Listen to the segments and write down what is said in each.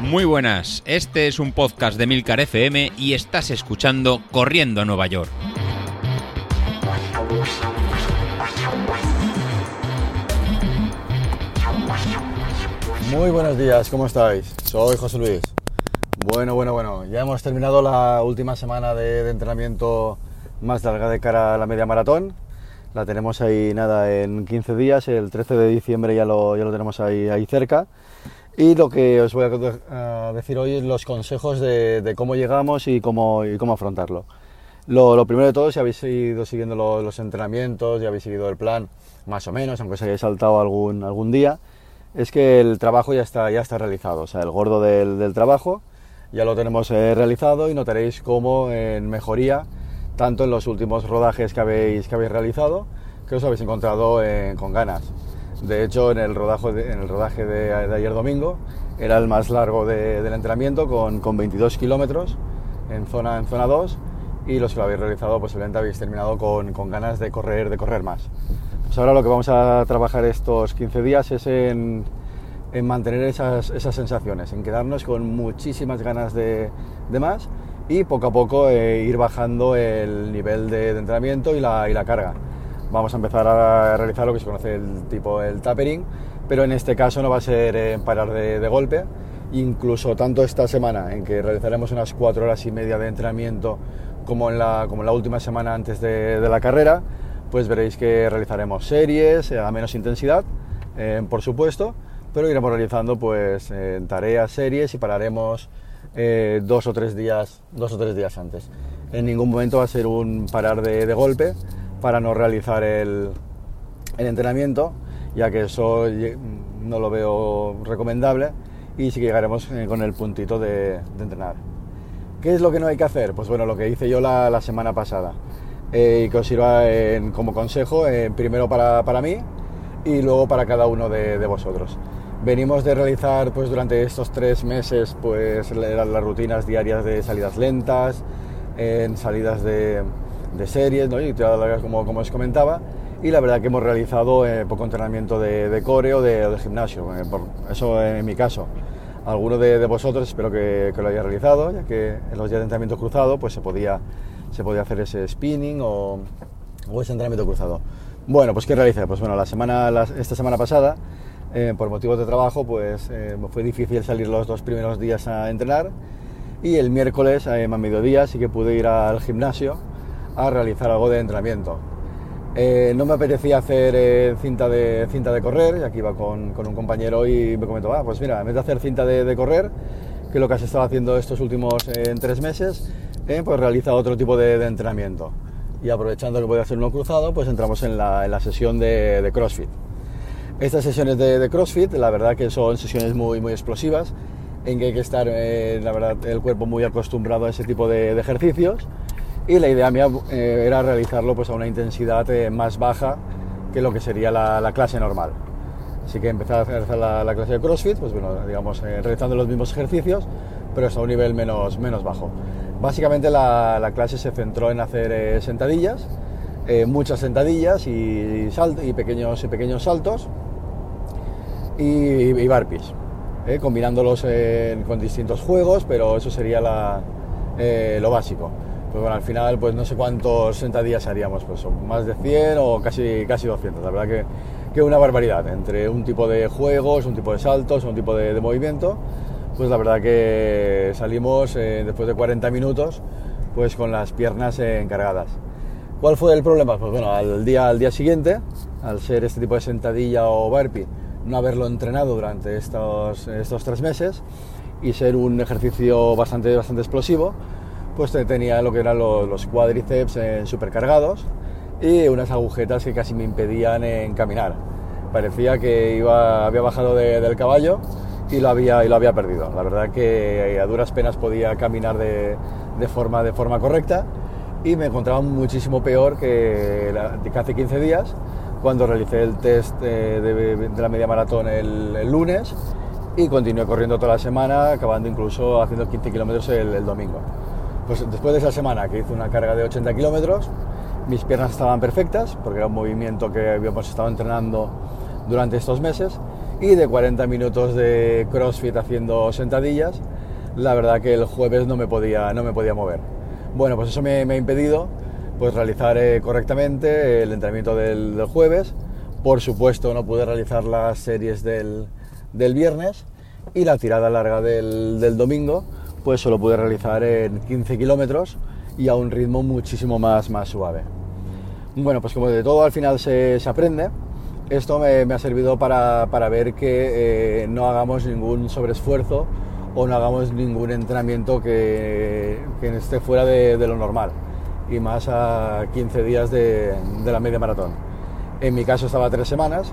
Muy buenas, este es un podcast de Milcar FM y estás escuchando Corriendo a Nueva York. Muy buenos días, ¿cómo estáis? Soy José Luis. Bueno, bueno, bueno, ya hemos terminado la última semana de, de entrenamiento más larga de cara a la media maratón. La tenemos ahí nada en 15 días, el 13 de diciembre ya lo, ya lo tenemos ahí, ahí cerca. Y lo que os voy a decir hoy es los consejos de, de cómo llegamos y cómo, y cómo afrontarlo. Lo, lo, primero de todo, si habéis ido siguiendo los, los entrenamientos, ya habéis seguido el plan, más o menos, aunque os hayáis saltado algún, algún día, es que el trabajo ya está, ya está realizado. O sea, el gordo del, del trabajo ya lo tenemos eh, realizado y notaréis cómo en mejoría, tanto en los últimos rodajes que habéis, que habéis realizado, que os habéis encontrado eh, con ganas. De hecho, en el rodaje de, en el rodaje de, de ayer domingo era el más largo de, del entrenamiento con, con 22 kilómetros en zona, en zona 2 y los que lo habéis realizado posiblemente habéis terminado con, con, ganas de correr, de correr más. Pues ahora lo que vamos a trabajar estos 15 días es en, en mantener esas, esas, sensaciones, en quedarnos con muchísimas ganas de, de más y poco a poco eh, ir bajando el nivel de, entrenamiento y la, y la carga vamos a empezar a realizar lo que se conoce el tipo el tapering, pero en este caso no va a ser eh, parar de, golpe. Incluso tanto esta semana en que realizaremos unas cuatro horas y media de entrenamiento como en la, como en la última semana antes de, de la carrera, pues veréis que realizaremos series a menos intensidad, eh, por supuesto, pero iremos realizando pues eh, tareas, series y pararemos eh, dos o tres días, dos o tres días antes. En ningún momento va a ser un parar de, de golpe, para no realizar el, el, entrenamiento, ya que eso no lo veo recomendable y sí que llegaremos eh, con el puntito de, de entrenar. ¿Qué es lo que no hay que hacer? Pues bueno, lo que hice yo la, la semana pasada eh, y que os sirva en, como consejo, eh, primero para, para, mí y luego para cada uno de, de, vosotros. Venimos de realizar pues durante estos tres meses pues las, las rutinas diarias de salidas lentas, en salidas de, de series ¿no? y como, como os comentaba y la verdad que hemos realizado eh, poco entrenamiento de, de core o de, de gimnasio, eh, por eso en mi caso. Alguno de, de vosotros espero que, que, lo haya realizado, ya que en los días de entrenamiento cruzado pues se podía, se podía hacer ese spinning o, o ese entrenamiento cruzado. Bueno, pues ¿qué realicé? Pues bueno, la semana, la, esta semana pasada, eh, por motivos de trabajo, pues eh, fue difícil salir los dos primeros días a entrenar y el miércoles, a mediodía, sí que pude ir al gimnasio a realizar algo de entrenamiento. Eh, no me apetecía hacer eh, cinta, de, cinta de correr, y aquí iba con, un compañero y me comentó, ah, pues mira, en vez de hacer cinta de, correr, que es lo que has estado haciendo estos últimos eh, tres meses, eh, pues realiza otro tipo de, entrenamiento. Y aprovechando que voy a hacer uno cruzado, pues entramos en la, sesión de, CrossFit. Estas sesiones de, de, CrossFit, la verdad que son sesiones muy, muy explosivas, en que hay que estar, eh, la verdad, el cuerpo muy acostumbrado a ese tipo de, de ejercicios y la idea mía eh, era realizarlo pues, a una intensidad eh, más baja que lo que sería la, la, clase normal. Así que empecé a realizar la, la clase de CrossFit, pues bueno, digamos, eh, realizando los mismos ejercicios, pero hasta un nivel menos, menos bajo. Básicamente la, la clase se centró en hacer eh, sentadillas, eh, muchas sentadillas y, y, salt y, pequeños, y pequeños saltos y, y eh, combinándolos con distintos juegos, pero eso sería la, lo básico pues bueno, al final pues no sé cuántos sentadillas haríamos, pues más de 100 o casi, casi 200, la verdad que, que una barbaridad, entre un tipo de juegos, un tipo de saltos, un tipo de, de movimiento, pues la verdad que salimos eh, después de 40 minutos pues con las piernas eh, encargadas. ¿Cuál fue el problema? Pues bueno, al día, al día siguiente, al ser este tipo de sentadilla o burpee, no haberlo entrenado durante estos, estos tres meses y ser un ejercicio bastante, bastante explosivo, pues tenía lo que eran los, los cuádriceps eh, supercargados y unas agujetas que casi me impedían en caminar. Parecía que iba, había bajado de, del caballo y lo, había, y lo había perdido. La verdad que a duras penas podía caminar de, de, forma, de forma correcta y me encontraba muchísimo peor que, la, que hace 15 días cuando realicé el test eh, de, de, la media maratón el, el, lunes y continué corriendo toda la semana, acabando incluso haciendo 15 kilómetros el, el domingo. Pues después de esa semana que hice una carga de 80 kilómetros, mis piernas estaban perfectas, porque era un movimiento que habíamos estado entrenando durante estos meses, y de 40 minutos de CrossFit haciendo sentadillas, la verdad que el jueves no me podía, no me podía mover. Bueno, pues eso me, ha impedido pues, realizar eh, correctamente el entrenamiento del, jueves. Por supuesto no pude realizar las series del, viernes y la tirada larga del, domingo pues solo pude realizar en 15 kilómetros y a un ritmo muchísimo más, más suave. Bueno, pues como de todo al final se, aprende, esto me, ha servido para, ver que eh, no hagamos ningún sobreesfuerzo o no hagamos ningún entrenamiento que, esté fuera de, lo normal y más a 15 días de, la media maratón. En mi caso estaba tres semanas,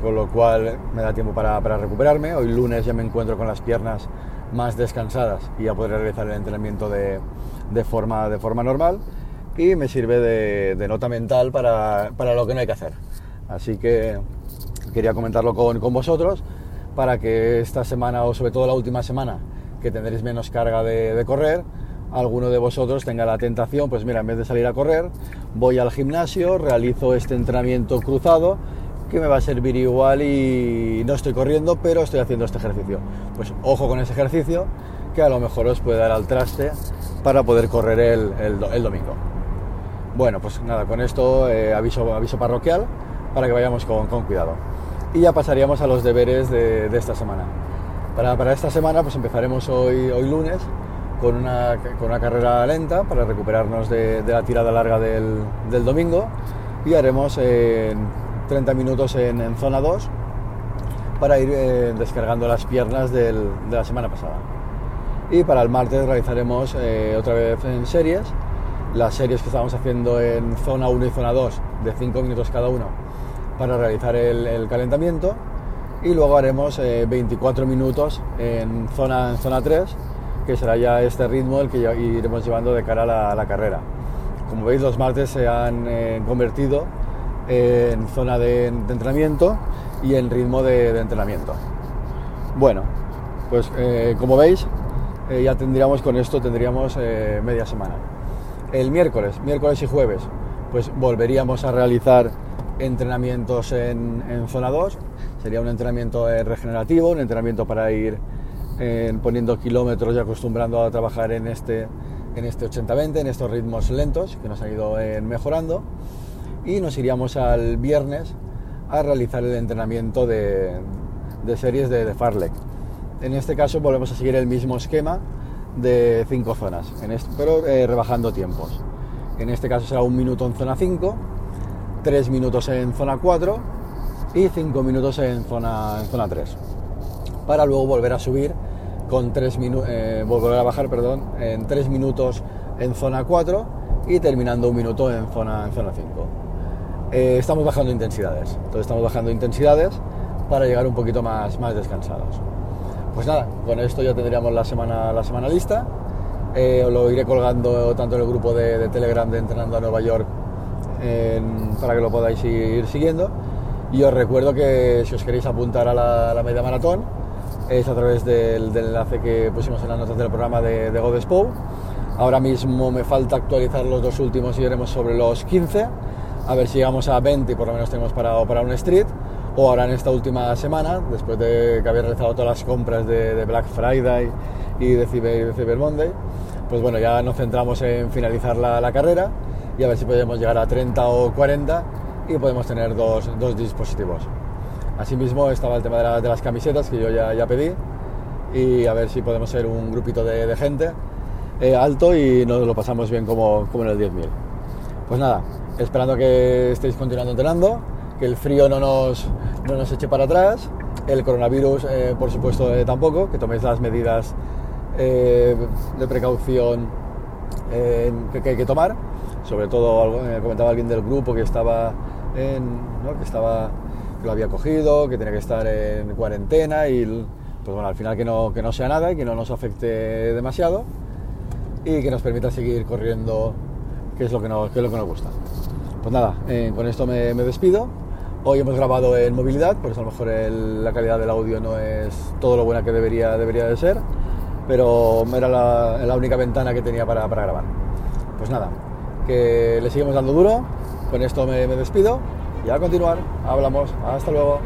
con lo cual me da tiempo para, recuperarme. Hoy lunes ya me encuentro con las piernas más descansadas y ya podré realizar el entrenamiento de, forma, de forma normal y me sirve de, nota mental para, lo que no hay que hacer. Así que quería comentarlo con, vosotros para que esta semana o sobre todo la última semana que tendréis menos carga de, correr, alguno de vosotros tenga la tentación, pues mira, en vez de salir a correr, voy al gimnasio, realizo este entrenamiento cruzado que me va a servir igual y no estoy corriendo, pero estoy haciendo este ejercicio. Pues ojo con ese ejercicio que a lo mejor os puede dar al traste para poder correr el domingo. Bueno, pues nada, con esto eh, aviso, aviso parroquial para que vayamos con, cuidado. Y ya pasaríamos a los deberes de, esta semana. Para, esta semana pues empezaremos hoy, hoy lunes con una, con una carrera lenta para recuperarnos de, la tirada larga del, domingo. Y haremos 30 minutos en, zona 2 para ir eh, descargando las piernas de la semana pasada. Y para el martes realizaremos eh, otra vez en series. Las series que estamos haciendo en zona 1 y zona 2 de 5 minutos cada uno para realizar el, calentamiento. Y luego haremos 24 eh, minutos en zona, en zona 3 que será ya este ritmo el que iremos llevando de cara a la, carrera. Como veis los martes se han eh, convertido en zona de, entrenamiento y en ritmo de, entrenamiento. Bueno, pues eh, como veis ya tendríamos con esto tendríamos media semana. El miércoles, miércoles y jueves, pues volveríamos a realizar entrenamientos en, zona 2. Sería un entrenamiento eh, regenerativo, un entrenamiento para ir poniendo kilómetros y acostumbrando a trabajar en este, en este 80-20, en estos ritmos lentos que nos han ido eh, mejorando. Y nos iríamos al viernes a realizar el entrenamiento de, series de, de Farlek. En este caso volvemos a seguir el mismo esquema de cinco zonas, en pero eh, rebajando tiempos. En este caso será un minuto en zona 5, 3 minutos en zona 4 y 5 minutos en zona, en zona 3. Para luego volver a subir con 3 minutos, eh, volver a bajar, perdón, en 3 minutos en zona 4 y terminando un minuto en zona, en zona 5. Eh, estamos bajando intensidades, entonces estamos bajando intensidades para llegar un poquito más, más descansados. Pues nada, con esto ya tendríamos la semana, la semana lista. Eh, lo iré colgando tanto en el grupo de, Telegram de Entrenando a Nueva York para que lo podáis ir siguiendo. Y os recuerdo que si os queréis apuntar a la, media maratón, es a través del, enlace que pusimos en las notas del programa de, de Godespo. Ahora mismo me falta actualizar los dos últimos y iremos sobre los 15. A ver si llegamos a 20 y por lo menos tenemos parado para un street o ahora en esta última semana, después de que había realizado todas las compras de, Black Friday y de Cyber, Monday, pues bueno, ya nos centramos en finalizar la, carrera y a ver si podemos llegar a 30 o 40 y podemos tener dos, dispositivos. Asimismo estaba el tema de, las camisetas que yo ya, ya, pedí y a ver si podemos ser un grupito de, gente eh, alto y nos lo pasamos bien como, como en el 10.000. Pues nada, esperando que estéis continuando entrenando que el frío no nos, no nos eche para atrás, el coronavirus eh, por supuesto eh, tampoco, que toméis las medidas de precaución que, hay que tomar, sobre todo comentaba alguien del grupo que estaba en, que estaba que lo había cogido, que tenía que estar en cuarentena y pues bueno, al final que no, que no sea nada y que no nos afecte demasiado y que nos permita seguir corriendo, que es lo que nos, que es lo que nos gusta. Pues nada, con esto me, me despido Hoy hemos grabado en movilidad, por eso a lo mejor la calidad del audio no es todo lo buena que debería, debería de ser, pero era la, única ventana que tenía para, grabar. Pues nada, que le seguimos dando duro, con esto me, me despido y a continuar, hablamos, hasta luego.